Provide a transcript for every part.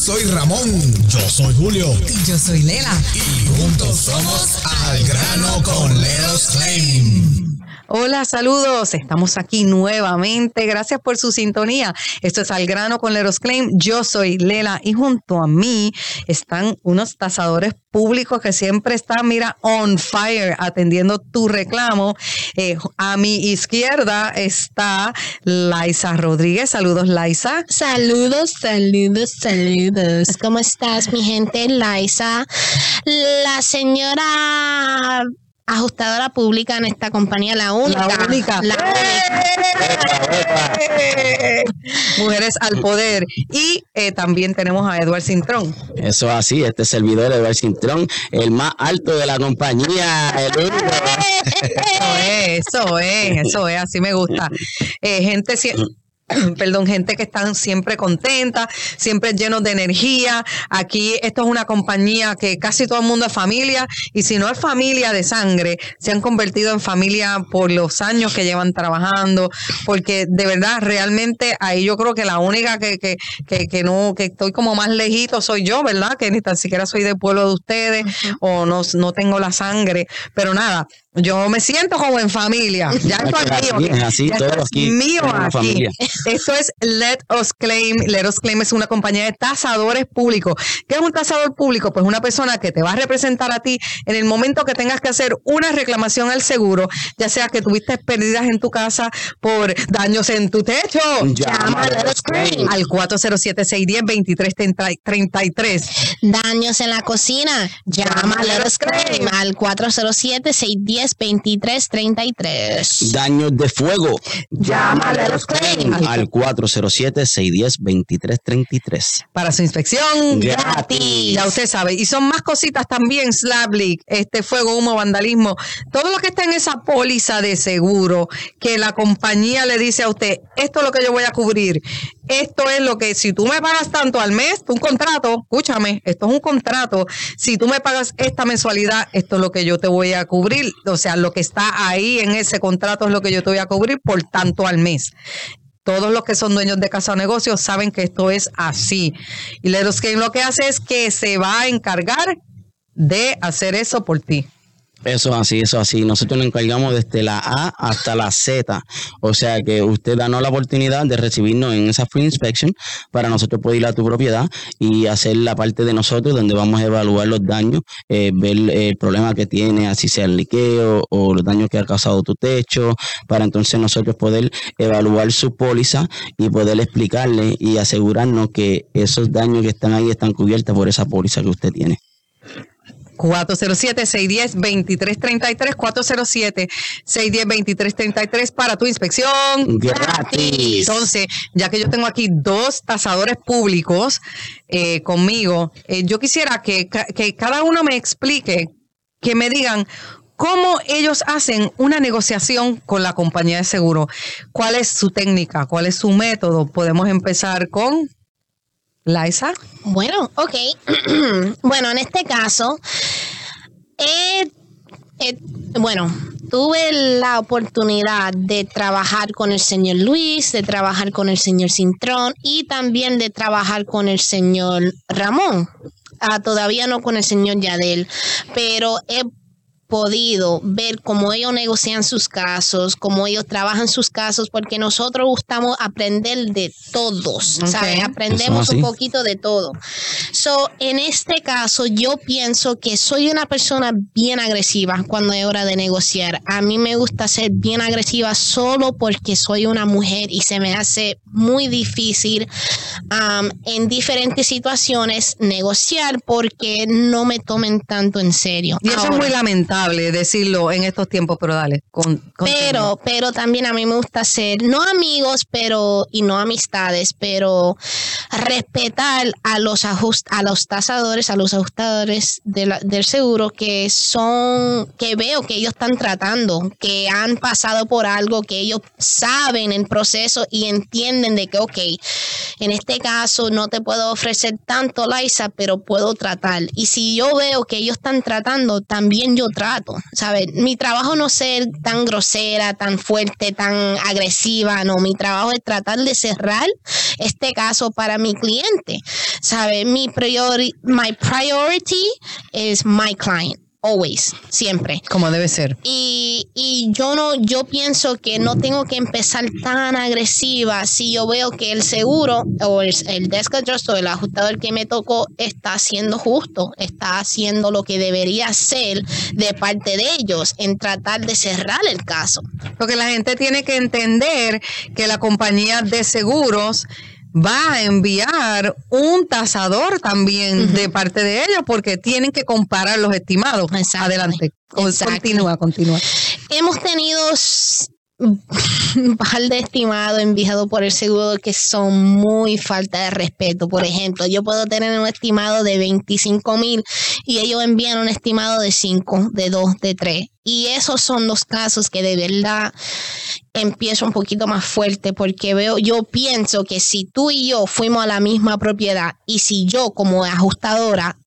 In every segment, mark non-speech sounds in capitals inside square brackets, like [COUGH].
soy Ramón. Yo soy Julio. Y yo soy Lela. Y juntos somos Al Grano con Leros Claim. Hola, saludos. Estamos aquí nuevamente. Gracias por su sintonía. Esto es Al Grano con Leros Claim. Yo soy Lela y junto a mí están unos tasadores públicos que siempre están, mira, on fire, atendiendo tu reclamo. Eh, a mi izquierda está Laisa Rodríguez. Saludos, Laisa. Saludos, saludos, saludos. ¿Cómo estás, mi gente? Laisa, la señora ajustadora pública en esta compañía, la única. La única. La única. Mujeres al poder. Y eh, también tenemos a Eduard Cintrón. Eso es así, este servidor Eduardo Cintrón, el más alto de la compañía, el único. Eso es, eso es, eso es, así me gusta. Eh, gente, si- [COUGHS] perdón, gente que están siempre contenta, siempre llenos de energía. Aquí esto es una compañía que casi todo el mundo es familia y si no es familia de sangre, se han convertido en familia por los años que llevan trabajando, porque de verdad, realmente ahí yo creo que la única que, que, que, que no, que estoy como más lejito soy yo, ¿verdad? Que ni tan siquiera soy del pueblo de ustedes o no, no tengo la sangre, pero nada. Yo me siento como en familia. [LAUGHS] Ya esto es mío. es, así, Ya esto todos es aquí mío aquí. Esto es Let Us Claim. Let Us Claim es una compañía de tasadores públicos. ¿Qué es un tasador público? Pues una persona que te va a representar a ti en el momento que tengas que hacer una reclamación al seguro, ya sea que tuviste pérdidas en tu casa por daños en tu techo. Llama a Let Us Claim. Al 407-610-2333. Daños en la cocina. Llama a Let Us Claim al 407-610-2333. Daños de fuego. Llama a Let Us Claim. Al 407-610-2333. Para su inspección Gratis. Ya usted sabe. Y son más cositas también, slab leak, este fuego, humo, vandalismo. Todo lo que está en esa póliza de seguro que la compañía le dice a usted, esto es lo que yo voy a cubrir. Esto es lo que, si tú me pagas tanto al mes, un contrato, escúchame, esto es un contrato. Si tú me pagas esta mensualidad, esto es lo que yo te voy a cubrir. O sea, lo que está ahí en ese contrato es lo que yo te voy a cubrir por tanto al mes todos los que son dueños de casa o negocios saben que esto es así. Y Leros Game lo que hace es que se va a encargar de hacer eso por ti. Eso es así, eso es así. Nosotros nos encargamos desde la A hasta la Z. O sea que usted danos la oportunidad de recibirnos en esa free inspection para nosotros poder ir a tu propiedad y hacer la parte de nosotros donde vamos a evaluar los daños, eh, ver el problema que tiene, así sea el liqueo o los daños que ha causado tu techo, para entonces nosotros poder evaluar su póliza y poder explicarle y asegurarnos que esos daños que están ahí están cubiertos por esa póliza que usted tiene. 407-610-2333, 407-610-2333 para tu inspección. Gratis. Entonces, ya que yo tengo aquí dos tasadores públicos eh, conmigo, eh, yo quisiera que, que cada uno me explique, que me digan cómo ellos hacen una negociación con la compañía de seguro. ¿Cuál es su técnica? ¿Cuál es su método? Podemos empezar con Liza. Bueno, ok. [CLEARS THROAT] bueno, en este caso, eh, eh, bueno, tuve la oportunidad de trabajar con el señor Luis, de trabajar con el señor Cintrón y también de trabajar con el señor Ramón. Ah, todavía no con el señor Yadel, pero he podido ver cómo ellos negocian sus casos, cómo ellos trabajan sus casos, porque nosotros gustamos aprender de todos, Ok. ¿sabes? Aprendemos un poquito de todo. So, en este caso, yo pienso que soy una persona bien agresiva cuando es hora de negociar. A mí me gusta ser bien agresiva solo porque soy una mujer y se me hace muy difícil um, en diferentes situaciones negociar porque no me tomen tanto en serio. Y eso Ahora, es muy lamentable decirlo en estos tiempos, pero dale. Con, pero, pero también a mí me gusta ser, no amigos, pero, y no amistades, pero respetar a los ajust, a los tasadores, a los ajustadores del seguro que son, que veo que ellos están tratando, que han pasado por algo, que ellos saben el proceso y entienden de que, ok, en este caso no te puedo ofrecer tanto, Liza, pero puedo tratar. Y si yo veo que ellos están tratando, también yo trato ¿sabes? Mi trabajo no ser tan grosera, tan fuerte, tan agresiva, no, mi trabajo es tratar de cerrar este caso para mi cliente, ¿sabes? Mi priori my priority is my client always, siempre. Como debe ser. Y, y, yo no, yo pienso que no tengo que empezar tan agresiva si yo veo que el seguro o el, el desk adjuster o el ajustador que me tocó está siendo justo, está haciendo lo que debería ser de parte de ellos en tratar de cerrar el caso. Porque la gente tiene que entender que la compañía de seguros va a enviar un tasador también de parte de ellos porque tienen que comparar los estimados. Adelante. Continúa, continúa. Hemos tenido un par de estimados enviados por el seguro que son muy falta de respeto. Por ejemplo, yo puedo tener un estimado de 25 mil y ellos envían un estimado de 5, de 2, de 3. Y esos son los casos que de verdad empiezo un poquito más fuerte porque veo, yo pienso que si tú y yo fuimos a la misma propiedad y si yo como ajustadora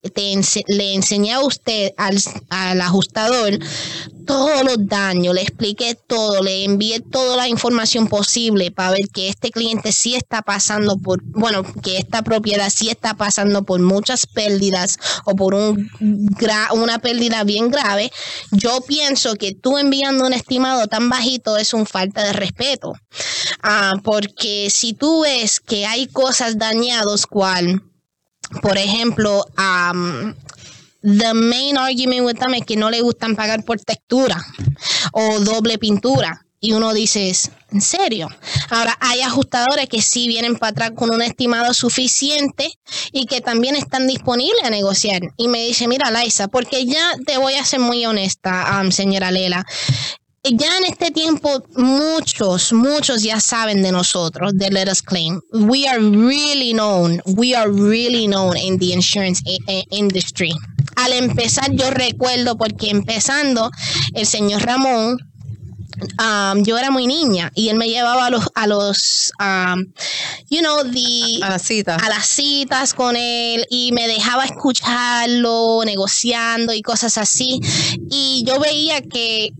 le enseñé a usted al, al ajustador todos los daños, le expliqué todo, le envié toda la información posible para ver que este cliente sí está pasando por, bueno, que esta propiedad sí está pasando por muchas pérdidas o por un una pérdida bien grave, yo pienso que tú enviando un estimado tan bajito es un falta de respeto. Ah, porque si tú ves que hay cosas dañadas, cual, por ejemplo, um, the main argument with them es que no le gustan pagar por textura o doble pintura. Y uno dice, ¿en serio? Ahora, hay ajustadores que sí vienen para atrás con un estimado suficiente y que también están disponibles a negociar. Y me dice, mira, Laisa, porque ya te voy a ser muy honesta, um, señora Lela ya en este tiempo muchos, muchos ya saben de nosotros, de Let Us Claim. We are really known, we are really known in the insurance industry. Al empezar, yo recuerdo porque empezando, el señor Ramón, um, yo era muy niña y él me llevaba a los, a los um, you know, the, a, las citas. a las citas con él y me dejaba escucharlo, negociando y cosas así. Y yo veía que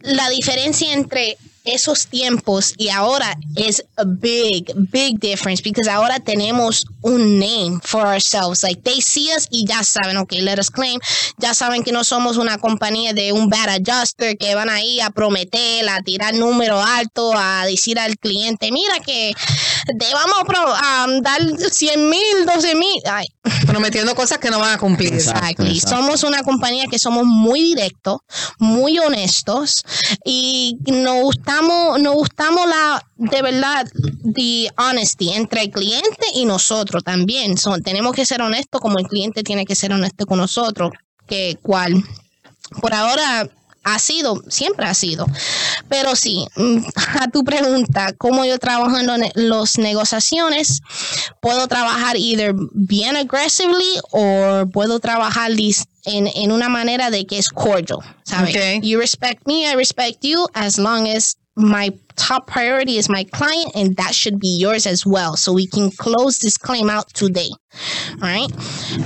la diferencia entre esos tiempos y ahora es a big, big difference because ahora tenemos un name for ourselves. Like they see us y ya saben, ok, let us claim. Ya saben que no somos una compañía de un bad adjuster que van ahí a prometer, a tirar número alto, a decir al cliente, mira que te vamos a, dar 100 mil, 12 mil. Prometiendo cosas que no van a cumplir. Exacto, Somos una compañía que somos muy directos, muy honestos y nos gustamos, nos gustamos la, de verdad, the honesty entre el cliente y nosotros también. Son, tenemos que ser honestos como el cliente tiene que ser honesto con nosotros. Que cual, por ahora ha sido, siempre ha sido. Pero sí, mm, [LAUGHS] a tu pregunta, ¿cómo yo trabajo en las negociaciones? Puedo trabajar either bien aggressively o puedo trabajar en, en una manera de que es cordial, ¿sabes? You respect me, I respect you, as long as my top priority is my client and that should be yours as well. So we can close this claim out today. All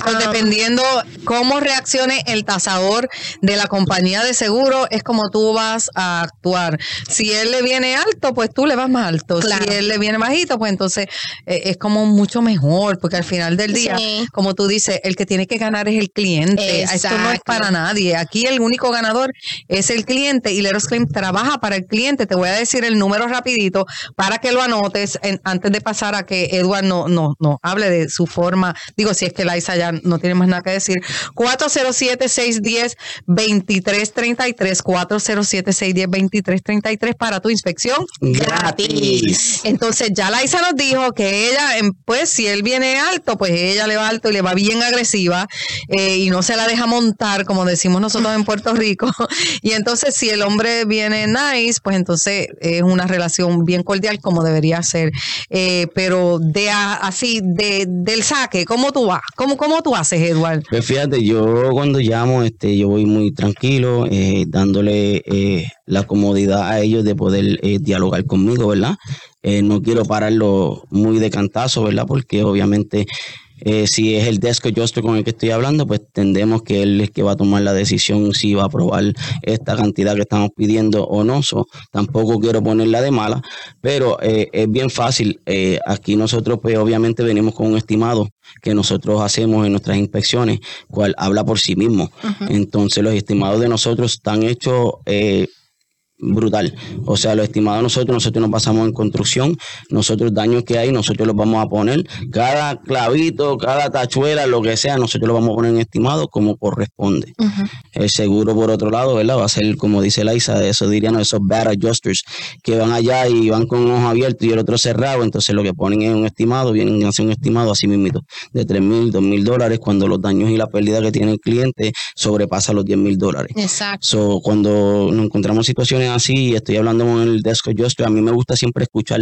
pues um, dependiendo cómo reaccione el tasador de la compañía de seguro, es como tú vas a actuar. Si él le viene alto, pues tú le vas más alto. Si él le viene bajito, pues entonces eh, es como mucho mejor, porque al final del día, como tú dices, el que tiene que ganar es el cliente. Esto no es para nadie. Aquí el único ganador es el cliente y Leros Claim trabaja para el cliente. Te voy a decir el número rapidito para que lo anotes antes de pasar a que Edward no, no, no hable de su forma. Digo, si es que Laisa ya no tiene más nada que decir. 407-610-2333. 407-610-2333 para tu inspección gratis. Entonces ya Laisa nos dijo que ella, em, pues si él viene alto, pues ella le va alto y le va bien agresiva eh, y no se la deja montar, como decimos nosotros en Puerto Rico. [LAUGHS] y entonces si el hombre viene nice, pues entonces es una relación bien cordial como debería ser. Eh, pero de así, de, del saque, ¿cómo tú vas? ¿Cómo, ¿Cómo tú haces, Eduardo? Pues fíjate, yo cuando llamo, este, yo voy muy tranquilo, eh, dándole eh, la comodidad a ellos de poder dialogar conmigo, ¿verdad? no quiero pararlo muy de cantazo, ¿verdad? Porque obviamente Eh, si es el desk con el que estoy hablando, pues tendemos que él es que va a tomar la decisión si va a aprobar esta cantidad que estamos pidiendo o no. So, tampoco quiero ponerla de mala, pero eh, es bien fácil. Eh, aquí nosotros, pues obviamente venimos con un estimado que nosotros hacemos en nuestras inspecciones, cual habla por sí mismo. Entonces los estimados de nosotros están hechos brutal. O sea, lo estimado nosotros, nosotros nos pasamos en construcción, nosotros daños que hay, nosotros los vamos a poner, cada clavito, cada tachuela, lo que sea, nosotros lo vamos a poner en estimado como corresponde. El seguro, por otro lado, ¿verdad? Va a ser, como dice Laisa, eso dirían esos bad adjusters que van allá y van con un ojo abierto y el otro cerrado, entonces lo que ponen es un estimado, vienen a hacer un estimado así mismo de 3 mil, 2 mil dólares cuando los daños y la pérdida que tiene el cliente sobrepasa los 10 mil dólares. Exacto. So, cuando nos encontramos situaciones así, estoy hablando con el desk adjuster, a mí me gusta siempre escuchar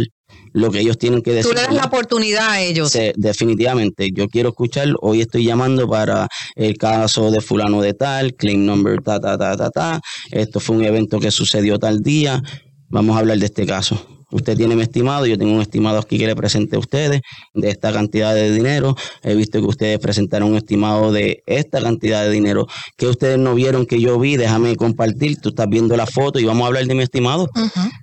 lo que ellos tienen que decir. Tú le das la oportunidad a ellos. Sí, definitivamente, yo quiero escuchar, hoy estoy llamando para el caso de fulano de tal, claim number ta, ta, ta, ta, ta, esto fue un evento que sucedió tal día, vamos a hablar de este caso. Usted tiene mi estimado, yo tengo un estimado aquí que le presente a ustedes de esta cantidad de dinero. He visto que ustedes presentaron un estimado de esta cantidad de dinero que ustedes no vieron que yo vi. Déjame compartir. Tú estás viendo la foto y vamos a hablar de mi estimado.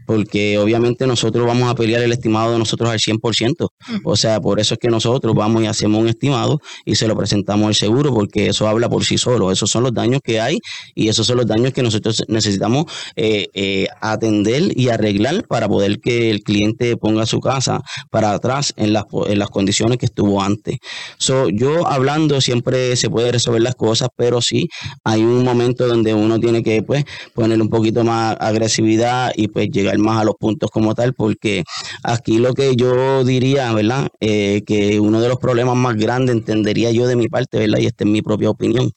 Porque obviamente nosotros vamos a pelear el estimado de nosotros al 100%. O sea, por eso es que nosotros vamos y hacemos un estimado y se lo presentamos al seguro porque eso habla por sí solo. Esos son los daños que hay y esos son los daños que nosotros necesitamos eh, eh, atender y arreglar para poder que el cliente ponga su casa para atrás en las, en las condiciones que estuvo antes. So, yo hablando siempre se puede resolver las cosas, pero sí hay un momento donde uno tiene que pues poner un poquito más agresividad y pues llegar más a los puntos como tal, porque aquí lo que yo diría, ¿verdad? Eh, que uno de los problemas más grandes, entendería yo de mi parte, ¿verdad? Y esta es mi propia opinión,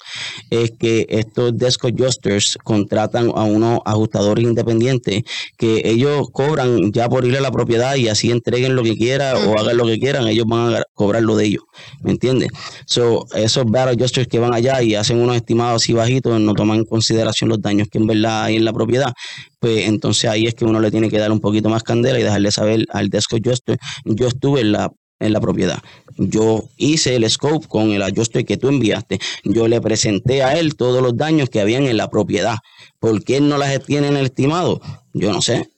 es que estos desk adjusters contratan a unos ajustadores independientes que ellos cobran ya por ir a la propiedad y así entreguen lo que quieran o hagan lo que quieran, ellos van a cobrar lo de ellos, ¿me entiendes? So, esos bad adjusters que van allá y hacen unos estimados así bajitos, no toman en consideración los daños que en verdad hay en la propiedad, pues entonces ahí es que uno le tiene que dar un poquito más candela y dejarle saber al desk adjuster, yo estuve en la en la propiedad. Yo hice el scope con el ajuste que tú enviaste. Yo le presenté a él todos los daños que habían en la propiedad. ¿Por qué él no las tiene en el estimado? Yo no sé.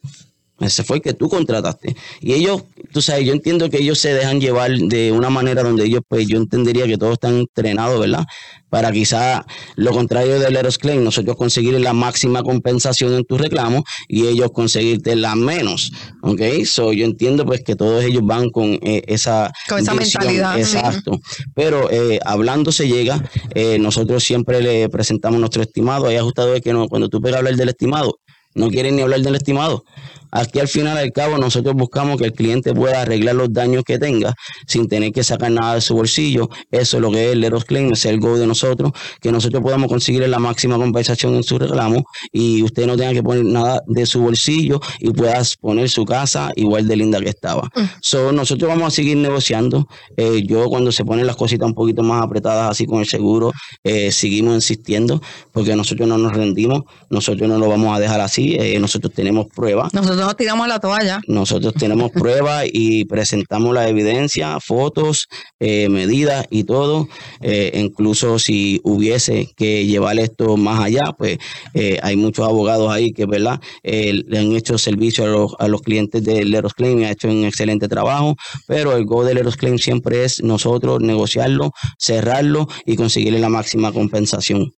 Ese fue el que tú contrataste. Y ellos, tú sabes, yo entiendo que ellos se dejan llevar de una manera donde ellos, pues yo entendería que todos están entrenados, ¿verdad? Para quizá lo contrario del Eros Claim, nosotros conseguir la máxima compensación en tu reclamo y ellos conseguirte la menos, ¿ok? So, yo entiendo pues que todos ellos van con eh, esa... Con esa visión, mentalidad. Exacto. Pero eh, hablando se llega, eh, nosotros siempre le presentamos nuestro estimado. Hay ajustadores que no, cuando tú pegas a hablar del estimado, no quieren ni hablar del estimado. Aquí al final al cabo nosotros buscamos que el cliente pueda arreglar los daños que tenga sin tener que sacar nada de su bolsillo. Eso es lo que es el Leros Claim, es el goal de nosotros, que nosotros podamos conseguir la máxima compensación en su reclamo y usted no tenga que poner nada de su bolsillo y pueda poner su casa igual de linda que estaba. So, nosotros vamos a seguir negociando. Eh, yo cuando se ponen las cositas un poquito más apretadas así con el seguro, eh, seguimos insistiendo porque nosotros no nos rendimos, nosotros no lo vamos a dejar así, eh, nosotros tenemos pruebas. Nosotros nos tiramos la toalla. Nosotros tenemos [LAUGHS] pruebas y presentamos la evidencia, fotos, eh, medidas y todo. Eh, incluso si hubiese que llevar esto más allá, pues eh, hay muchos abogados ahí que, ¿verdad? Le han hecho servicio a los, a los clientes de Leros Claim y ha hecho un excelente trabajo. Pero el go de Leros Claim siempre es nosotros negociarlo, cerrarlo y conseguirle la máxima compensación.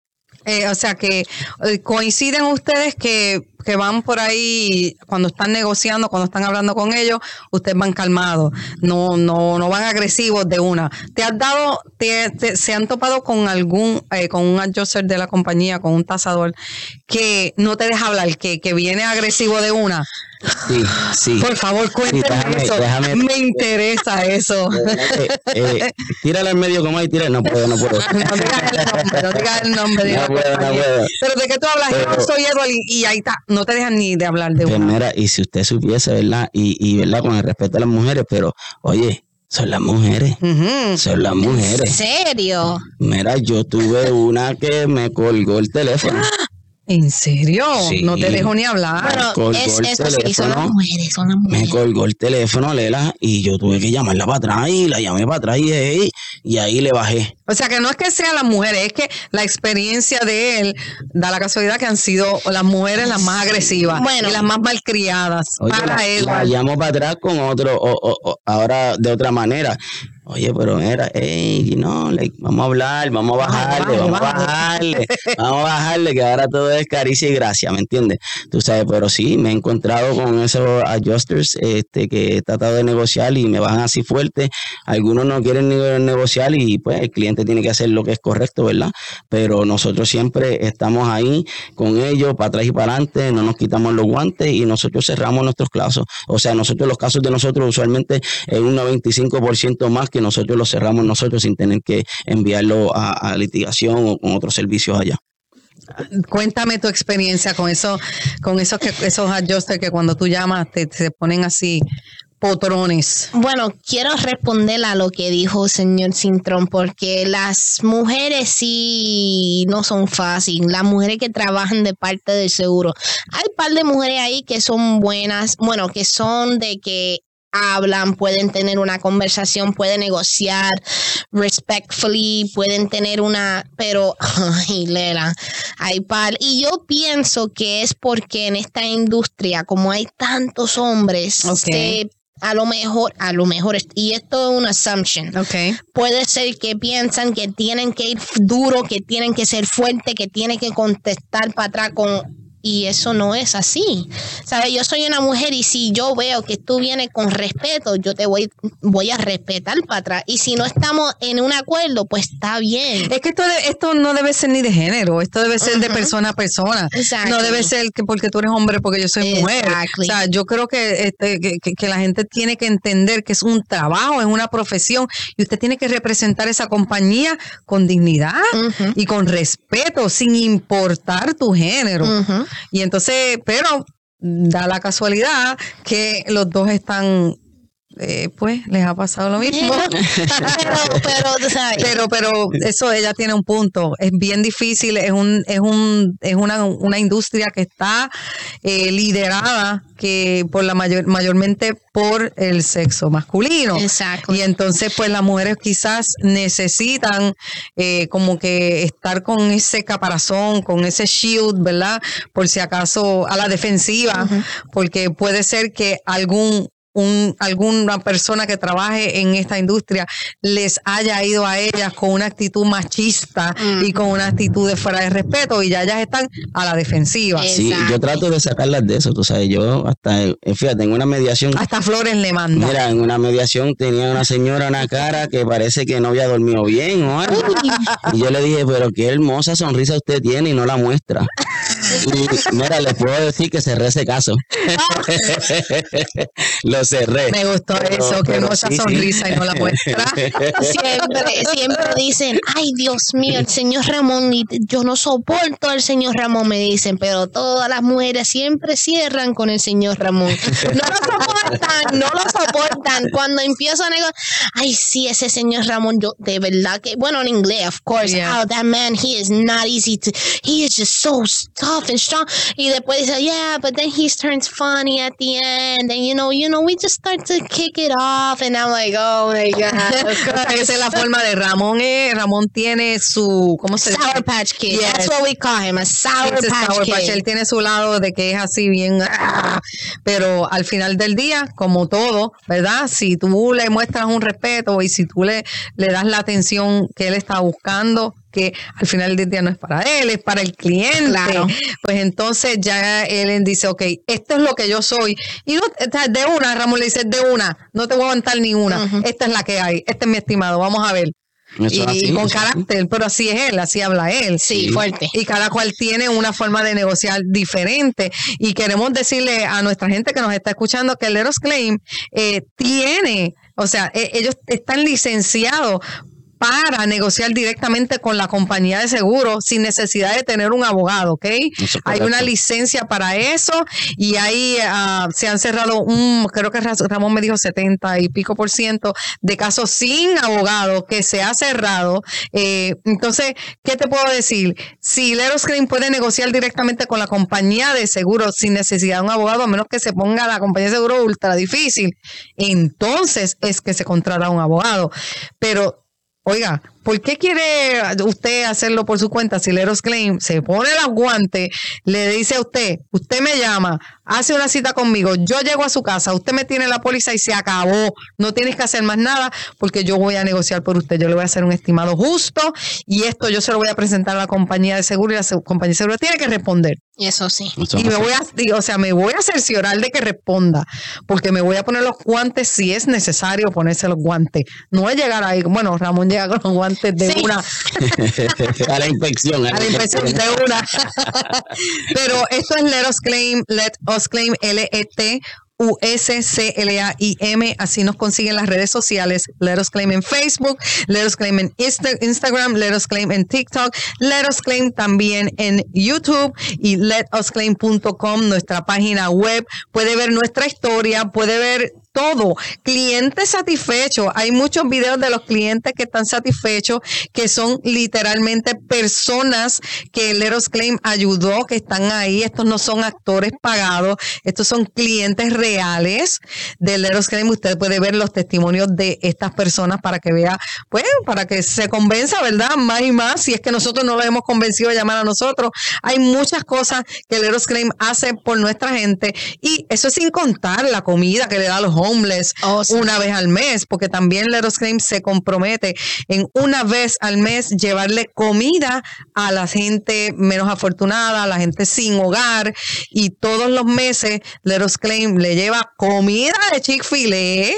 Eh, o sea que eh, coinciden ustedes que, que van por ahí cuando están negociando, cuando están hablando con ellos, ustedes van calmados, no, no, no van agresivos de una. ¿Te has dado, te, te- se han topado con algún, eh, con un adjuster de la compañía, con un tasador, que no te deja hablar, que, que viene agresivo de una? Sí, sí. Por favor, cuéntame déjame- eso. déjame- Me interesa eso. Eh, eh, tírala al medio como hay, tírala. No puedo, no puedo. [LAUGHS] No digas el nombre, no digas el nombre de No la puedo, no puedo. Pero de qué tú hablas, yo Pero- soy Edward y, y ahí está, no te dejan ni de hablar de Pues una. mira, y si usted supiese, ¿verdad? Y, y ¿verdad? Con el respeto a las mujeres, pero, oye, son las mujeres. Son las ¿En mujeres. serio? Mira, yo tuve una que me colgó el teléfono. [LAUGHS] ¿En serio? Sí. No te dejo ni hablar. Bueno, colgó es, el eso sí, son las mujeres, son las Me mujeres. colgó el teléfono, Lela, y yo tuve que llamarla para atrás y la llamé para atrás y, y ahí le bajé. O sea, que no es que sean las mujeres, es que la experiencia de él da la casualidad que han sido las mujeres las más agresivas Bueno. y las más malcriadas Oye, para la, él. la llamo para atrás con otro, o- o- o- ahora de otra manera. Oye, pero era, hey, no, like, vamos a hablar, vamos a bajarle, vamos a bajarle, [LAUGHS] vamos a bajarle, que ahora todo es caricia y gracia, ¿me entiendes? Tú sabes, pero sí, me he encontrado con esos adjusters este, que he tratado de negociar y me bajan así fuerte. Algunos no quieren ni negociar y pues el cliente tiene que hacer lo que es correcto, ¿verdad? Pero nosotros siempre estamos ahí con ellos, para atrás y para adelante, no nos quitamos los guantes y nosotros cerramos nuestros casos. O sea, nosotros los casos de nosotros usualmente es un 95% más que nosotros los cerramos nosotros sin tener que enviarlo a, a litigación o con otros servicios allá. Cuéntame tu experiencia con eso, con esos que esos adjusters que cuando tú llamas te, te ponen así potrones. Bueno, quiero responder a lo que dijo el señor Cintrón, porque las mujeres sí no son fáciles. Las mujeres que trabajan de parte del seguro. Hay un par de mujeres ahí que son buenas, bueno, que son de que hablan, pueden tener una conversación, pueden negociar respectfully, pueden tener una, pero, [LAUGHS] ay, Lela, hay par. Y yo pienso que es porque en esta industria, como hay tantos hombres, se- a lo mejor, a lo mejor, y esto es una assumption, puede ser que piensan que tienen que ir duro, que tienen que ser fuerte, que tienen que contestar para atrás con... Y eso no es así. ¿Sabes? Yo soy una mujer y si yo veo que tú vienes con respeto, yo te voy, voy a respetar para atrás. Y si no estamos en un acuerdo, pues está bien. Es que esto, esto no debe ser ni de género, esto debe ser de persona a persona. Exactly. No debe ser que porque tú eres hombre, porque yo soy mujer. Exactly. O sea, yo creo que, este, que, la gente tiene que entender que es un trabajo, es una profesión y usted tiene que representar esa compañía con dignidad y con respeto, sin importar tu género. Ujú. Y entonces, pero da la casualidad que los dos están, eh, pues, les ha pasado lo mismo. [LAUGHS] pero, pero, pero eso ella tiene un punto. Es bien difícil, es un, es un, es una, una industria que está eh, liderada que por la mayor, mayormente por el sexo masculino. Exacto. Y entonces, pues las mujeres quizás necesitan eh, como que estar con ese caparazón, con ese shield, ¿verdad? Por si acaso a la defensiva, porque puede ser que algún un, alguna persona que trabaje en esta industria les haya ido a ellas con una actitud machista y con una actitud de fuera de respeto y ya ellas están a la defensiva. Eh, Sí, Exacto. yo trato de sacarlas de eso, tú sabes, yo hasta, eh, fíjate, en una mediación, Hasta Flores le manda. mira, en una mediación tenía una señora una cara que parece que no había dormido bien o algo. Y yo le dije, pero qué hermosa sonrisa usted tiene y no la muestra. Y mira, le puedo decir que cerré ese caso. [LAUGHS] Lo cerré. Me gustó Pero- eso, que hermosa sí, sí. sonrisa y no la muestra. Siempre, siempre dicen, ay Dios mío, el señor Ramón, y yo no soporto al señor Ramón, me dicen, pero todas las mujeres siempre cierran con el señor Ramón. No lo soportan, no lo soportan. Cuando empiezo a negociar, ay sí, ese señor Ramón, yo de verdad que, bueno, en inglés, of course, Yeah. oh, that man, he is not easy to, he is just so tough and strong. Y después dice, yeah, but then he turns funny at the end, and you know, you know, we just start to kick it off, and I'm like, oh my God. [LAUGHS] O sea, esa es la forma de Ramón. eh, Ramón tiene su, ¿cómo se dice? Sour Patch Kid. Yes. That's what we call him, a Sour Ese Patch Sour Kid. Patch, Él tiene su lado de que es así bien, ah, pero al final del día, como todo, ¿verdad? Si tú le muestras un respeto y si tú le, le das la atención que él está buscando, que al final del día no es para él, es para el cliente, Claro. pues entonces ya él dice, ok, esto es lo que yo soy. Y no, de una, Ramón le dice, de una, no te voy a aguantar ni una, esta es la que hay, este es mi estimado, vamos a ver. Eso y así, con así. carácter, pero así es él, así habla él. Sí, fuerte. Y cada cual tiene una forma de negociar diferente. Y queremos decirle a nuestra gente que nos está escuchando que el Leros Claim eh, tiene, o sea, e- ellos están licenciados para negociar directamente con la compañía de seguro sin necesidad de tener un abogado, ¿ok? Hay una licencia para eso y ahí ah, se han cerrado un, creo que Ra- Ramón me dijo 70 y pico por ciento de casos sin abogado que se ha cerrado. Eh, entonces, ¿qué te puedo decir? Si Leros Claim puede negociar directamente con la compañía de seguro sin necesidad de un abogado, a menos que se ponga la compañía de seguro ultra difícil, entonces es que se contrata un abogado. Pero Oiga, ¿por qué quiere usted hacerlo por su cuenta? Si Leros Claim se pone los guantes, le dice a usted, usted me llama, hace una cita conmigo, yo llego a su casa, usted me tiene la póliza y se acabó. No tienes que hacer más nada porque yo voy a negociar por usted. Yo le voy a hacer un estimado justo y esto yo se lo voy a presentar a la compañía de seguro y la compañía de seguro tiene que responder. Eso sí. Y me voy a, y, o sea, me voy a cerciorar de que responda, porque me voy a poner los guantes si es necesario ponerse los guantes. No es llegar ahí, bueno, Ramón llega con los guantes de Sí. una, [LAUGHS] a la inspección. a la impresión de una. [LAUGHS] Pero esto es Let Us Claim, Let Us Claim, L-E-T. U-S-C-L-A-I-M, así nos consiguen las redes sociales. Let Us Claim en Facebook, Let Us Claim en Insta- Instagram, Let Us Claim en TikTok, Let Us Claim también en YouTube y letusclaim.com, nuestra página web. Puede ver nuestra historia, puede ver todo. Clientes satisfechos. Hay muchos videos de los clientes que están satisfechos, que son literalmente personas que Let Us Claim ayudó, que están ahí. Estos no son actores pagados, estos son clientes reales de Let Us Claim. Usted puede ver los testimonios de estas personas para que vea, pues, para que se convenza, ¿verdad? Más y más, si es que nosotros no lo hemos convencido de llamar a nosotros. Hay muchas cosas que Let Us Claim hace por nuestra gente y eso es sin contar la comida que le da a los homeless Oh, sí. una vez al mes, porque también Let Us Claim se compromete en una vez al mes llevarle comida a la gente menos afortunada, a la gente sin hogar y todos los meses Let Us Claim le lleva comida de Chick-fil-A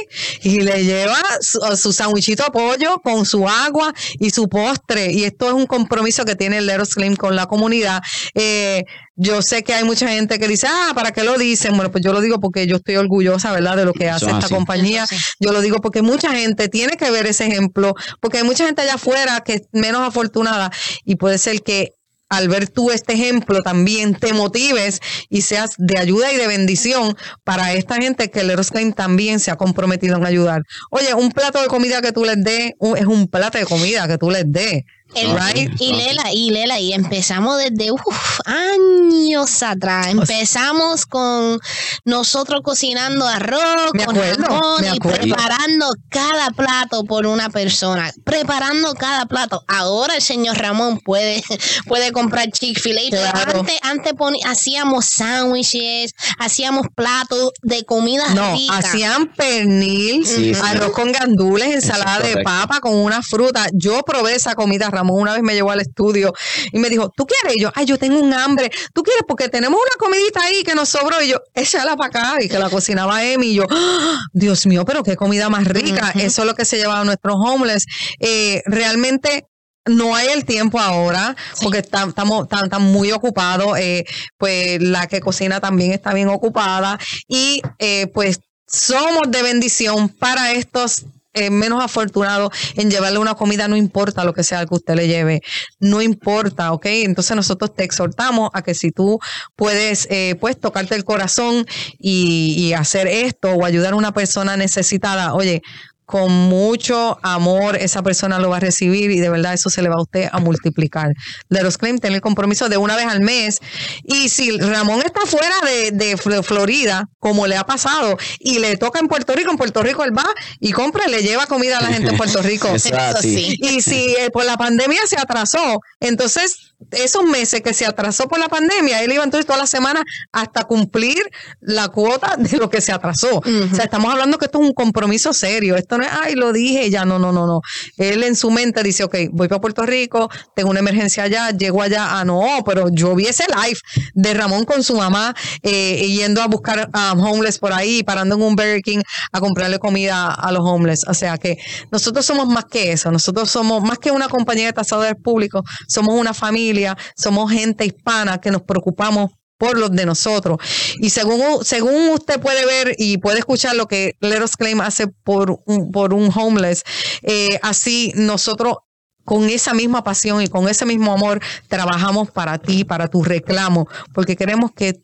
y le lleva su, su sandwichito de pollo con su agua y su postre y esto es un compromiso que tiene Let Us Claim con la comunidad. Eh, yo sé que hay mucha gente que dice, ah, ¿para qué lo dicen? Bueno, pues yo lo digo porque yo estoy orgullosa, ¿verdad?, de lo que hace esta así. compañía. Yo lo digo porque mucha gente tiene que ver ese ejemplo, porque hay mucha gente allá afuera que es menos afortunada y puede ser que al ver tú este ejemplo también te motives y seas de ayuda y de bendición para esta gente que Leros Claim también se ha comprometido en ayudar. Oye, un plato de comida que tú les des es un plato de comida que tú les des. El- Right? Y Lela, y Lela, y empezamos desde uf, años atrás. Empezamos con nosotros cocinando arroz, Me con acuerdo, jamón me y preparando cada plato por una persona. Preparando cada plato. Ahora el señor Ramón puede, [LAUGHS] puede comprar Chick-fil-A. Claro. Antes, antes hacíamos sándwiches, hacíamos platos de comida No, rica. hacían pernil, Sí, sí. arroz con gandules, ensalada de papa con una fruta. Yo probé esa comida, Ramón una vez me llevó al estudio y me dijo, ¿tú quieres? Y yo, ay, yo tengo un hambre. ¿Tú quieres? Porque tenemos una comidita ahí que nos sobró. Y yo, échala para acá. Y que la cocinaba Emi. Y yo, ¡Ah! Dios mío, pero qué comida más rica. Eso es lo que se llevaba a nuestros homeless. Eh, realmente no hay el tiempo ahora porque estamos tan, tan muy ocupados. eh, pues la que cocina también está bien ocupada y eh, pues somos de bendición para estos eh, menos afortunados en llevarle una comida, no importa lo que sea que usted le lleve, no importa, ¿ok? Entonces nosotros te exhortamos a que si tú puedes, eh, pues, tocarte el corazón y, y hacer esto o ayudar a una persona necesitada, oye, con mucho amor esa persona lo va a recibir y de verdad eso se le va a usted a multiplicar. De los claim tiene el compromiso de una vez al mes y si Ramón está fuera de, de Fl- Florida, como le ha pasado, y le toca en Puerto Rico, en Puerto Rico él va y compra y le lleva comida a la gente en Puerto [LAUGHS] Rico. Eso sí. Y si eh, por la pandemia se atrasó, entonces esos meses que se atrasó por la pandemia, él iba entonces toda la semana hasta cumplir la cuota de lo que se atrasó. O sea, estamos hablando que esto es un compromiso serio. Esto no es, ay, lo dije, ya no, no, no, no. Él en su mente dice, ok, voy para Puerto Rico, tengo una emergencia allá, llego allá, ah, no, pero yo vi ese live de Ramón con su mamá eh, yendo a buscar a homeless por ahí, parando en un Burger King a comprarle comida a los homeless. O sea que nosotros somos más que eso, nosotros somos más que una compañía de tasadores públicos, somos una familia, somos gente hispana que nos preocupamos por los de nosotros. Y según, según usted puede ver y puede escuchar lo que Let Us Claim hace por un, por un homeless, eh, así nosotros con esa misma pasión y con ese mismo amor trabajamos para ti, para tu reclamo, porque queremos que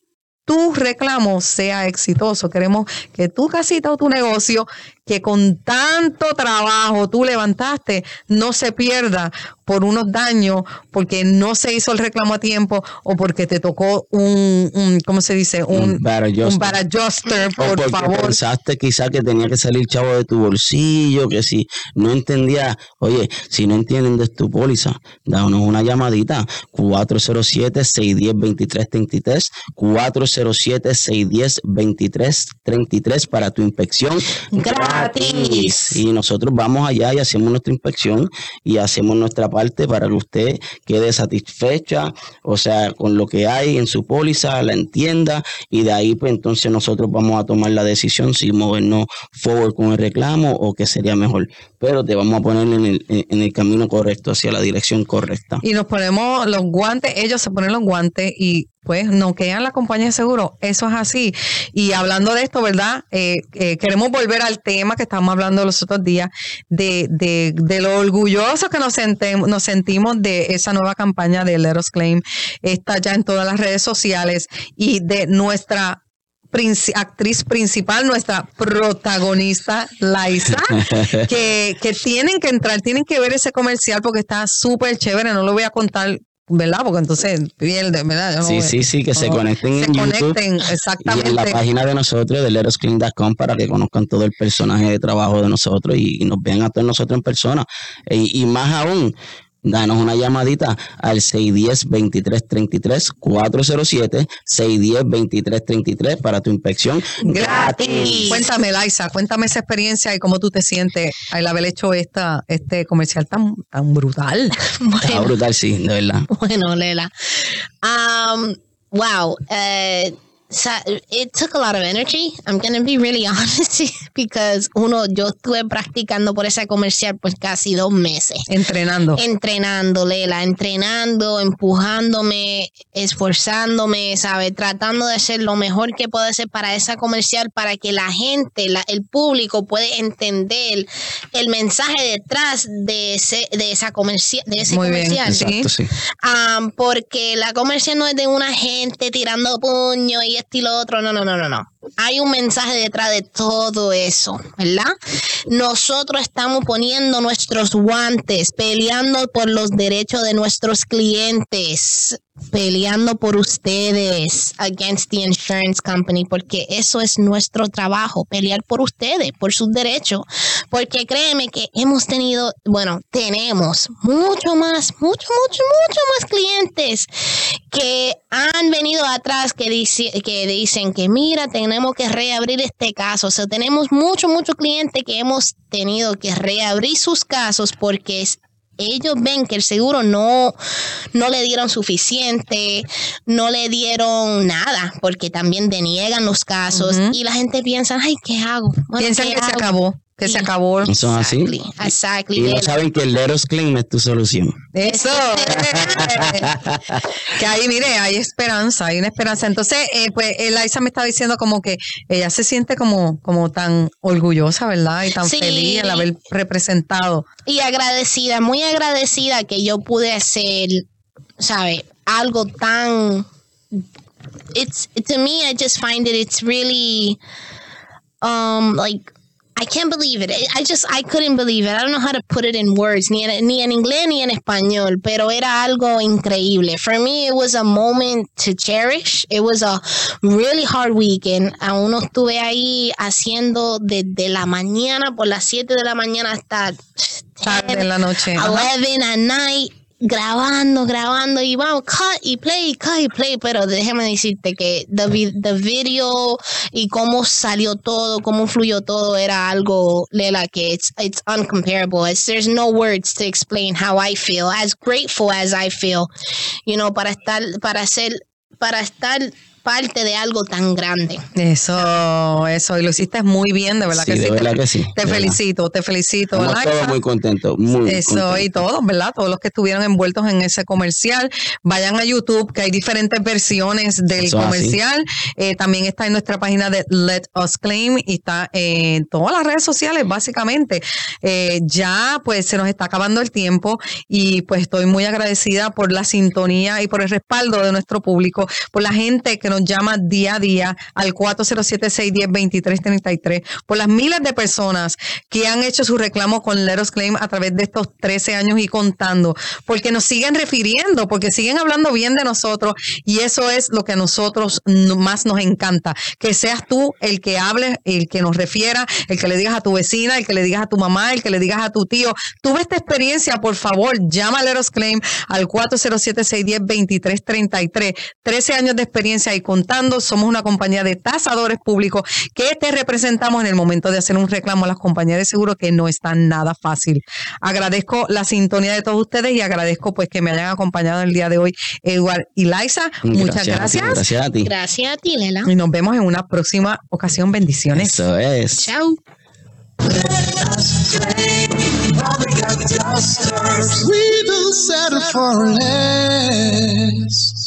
tu reclamo sea exitoso. Queremos que tu casita o tu negocio, que con tanto trabajo tú levantaste, no se pierda por unos daños, porque no se hizo el reclamo a tiempo o porque te tocó un, un ¿cómo se dice? Un, Un O por porque favor. pensaste quizá que tenía que salir chavo de tu bolsillo, que si no entendía, oye, si no entienden de tu póliza, danos una llamadita, 407-610-2333, 407-610-2333 para tu inspección Gratis. Y nosotros vamos allá y hacemos nuestra inspección y hacemos nuestra parte para que usted quede satisfecha, o sea, con lo que hay en su póliza, la entienda y de ahí pues entonces nosotros vamos a tomar la decisión si movernos forward con el reclamo o qué sería mejor. Pero te vamos a poner en el, en el camino correcto, hacia la dirección correcta. Y nos ponemos los guantes, ellos se ponen los guantes y pues no quedan la compañía de seguro. Eso es así. Y hablando de esto, ¿verdad? Eh, eh, queremos volver al tema que estábamos hablando los otros días, de, de, de lo orgulloso que nos, nos sentimos de esa nueva campaña de Let Us Claim. Está ya en todas las redes sociales y de nuestra actriz principal, nuestra protagonista, Laisa, [LAUGHS] que, que tienen que entrar, tienen que ver ese comercial porque está súper chévere, no lo voy a contar, ¿verdad? Porque entonces pierde, ¿verdad? No Sí, voy- sí, sí, que se conecten se en YouTube conecten, y en la exactamente. página de nosotros de letosclean.com para que conozcan todo el personaje de trabajo de nosotros y, y nos vean a todos nosotros en persona. E- Y, más aún, danos una llamadita al 610-2333, 407-610-2333 para tu inspección Gratis. Cuéntame, Laisa, cuéntame esa experiencia y cómo tú te sientes al haber hecho esta, este comercial tan, tan brutal. [LAUGHS] Está brutal, sí, de verdad. Bueno, Lela. Um, wow. Uh, so it took a lot of energy. I'm going to be really [LAUGHS] honest because uno, yo estuve practicando por ese comercial por casi dos meses. Entrenando. Entrenando, Lela, entrenando, empujándome, esforzándome, ¿sabes? Tratando de hacer lo mejor que puedo hacer para esa comercial, para que la gente, la- el público puede entender el mensaje detrás de ese, de esa comercial, de ese Muy bien, comercial. sí. Exacto, sí. Am, porque la comercial no es de una gente tirando puño y y otro. No, no, no, no, no. Hay un mensaje detrás de todo eso, ¿verdad? Nosotros estamos poniendo nuestros guantes, peleando por los derechos de nuestros clientes, peleando por ustedes against the insurance company, porque eso es nuestro trabajo, pelear por ustedes, por sus derechos. Porque créeme que hemos tenido, bueno, tenemos mucho más, mucho, mucho, mucho más clientes que han venido atrás que, que dicen que mira, tenemos que reabrir este caso. O sea, tenemos muchos, muchos clientes que hemos tenido que reabrir sus casos porque es- ellos ven que el seguro no, no le dieron suficiente, no le dieron nada, porque también deniegan los casos y la gente piensa, ay, ¿qué hago? Bueno, Piensan ¿qué que se acabó, que se acabó. Es así. Exactly, exactly. Y no saben que el Leros Clean es tu solución. Eso. [LAUGHS] que ahí, mire, hay esperanza, hay una esperanza. Entonces, eh, pues, Eliza me está diciendo como que ella se siente como, como tan orgullosa, ¿verdad? Y tan Sí. feliz al haber representado. y agradecida, muy agradecida que yo pude hacer, ¿sabe? Algo tan it's to me I just find it it's really um like I can't believe it. I just I couldn't believe it. I don't know how to put it in words, ni en, ni en inglés ni en español, pero era algo increíble. For me, it was a moment to cherish. It was a really hard weekend. Aún no estuve ahí haciendo desde la mañana por las 7 de la mañana hasta Tarde en la noche. Ajá. 11 at night grabando, grabando y vamos, cut y play, cut y play, pero déjame decirte que the, the video y cómo salió todo, cómo fluyó todo era algo, Lela, que it's, it's uncomparable. There's no words to explain how I feel, as grateful as I feel, you know, para estar, para ser, para estar parte de algo tan grande. Eso, eso, y lo hiciste muy bien, de verdad Sí, que de sí. verdad te, que sí, Te de verdad. felicito, te felicito. Estamos todos muy contentos, muy Eso y todos, ¿verdad? Todos los que estuvieron envueltos en ese comercial, vayan a YouTube, que hay diferentes versiones del Eso comercial. Eh, también está en nuestra página de Let Us Claim y está en todas las redes sociales, básicamente. Eh, ya, pues, se nos está acabando el tiempo y pues estoy muy agradecida por la sintonía y por el respaldo de nuestro público, por la gente que nos llama día a día al 407-610-2333, por las miles de personas que han hecho su reclamo con Let Us Claim a través de estos 13 años y contando, porque nos siguen refiriendo, porque siguen hablando bien de nosotros y eso es lo que a nosotros más nos encanta, que seas tú el que hable, el que nos refiera, el que le digas a tu vecina, el que le digas a tu mamá, el que le digas a tu tío, tuve esta experiencia, por favor, llama a Let Us Claim al 407-610-2333, 13 años de experiencia y contando, somos una compañía de tasadores públicos que te representamos en el momento de hacer un reclamo a las compañías de seguro que no está nada fácil. Agradezco la sintonía de todos ustedes y agradezco pues que me hayan acompañado el día de hoy, Edward y Liza. Muchas a ti, gracias. Gracias a ti. Gracias a ti, Lela. Y nos vemos en una próxima ocasión. Bendiciones. Eso es. Chao. We will settle for less.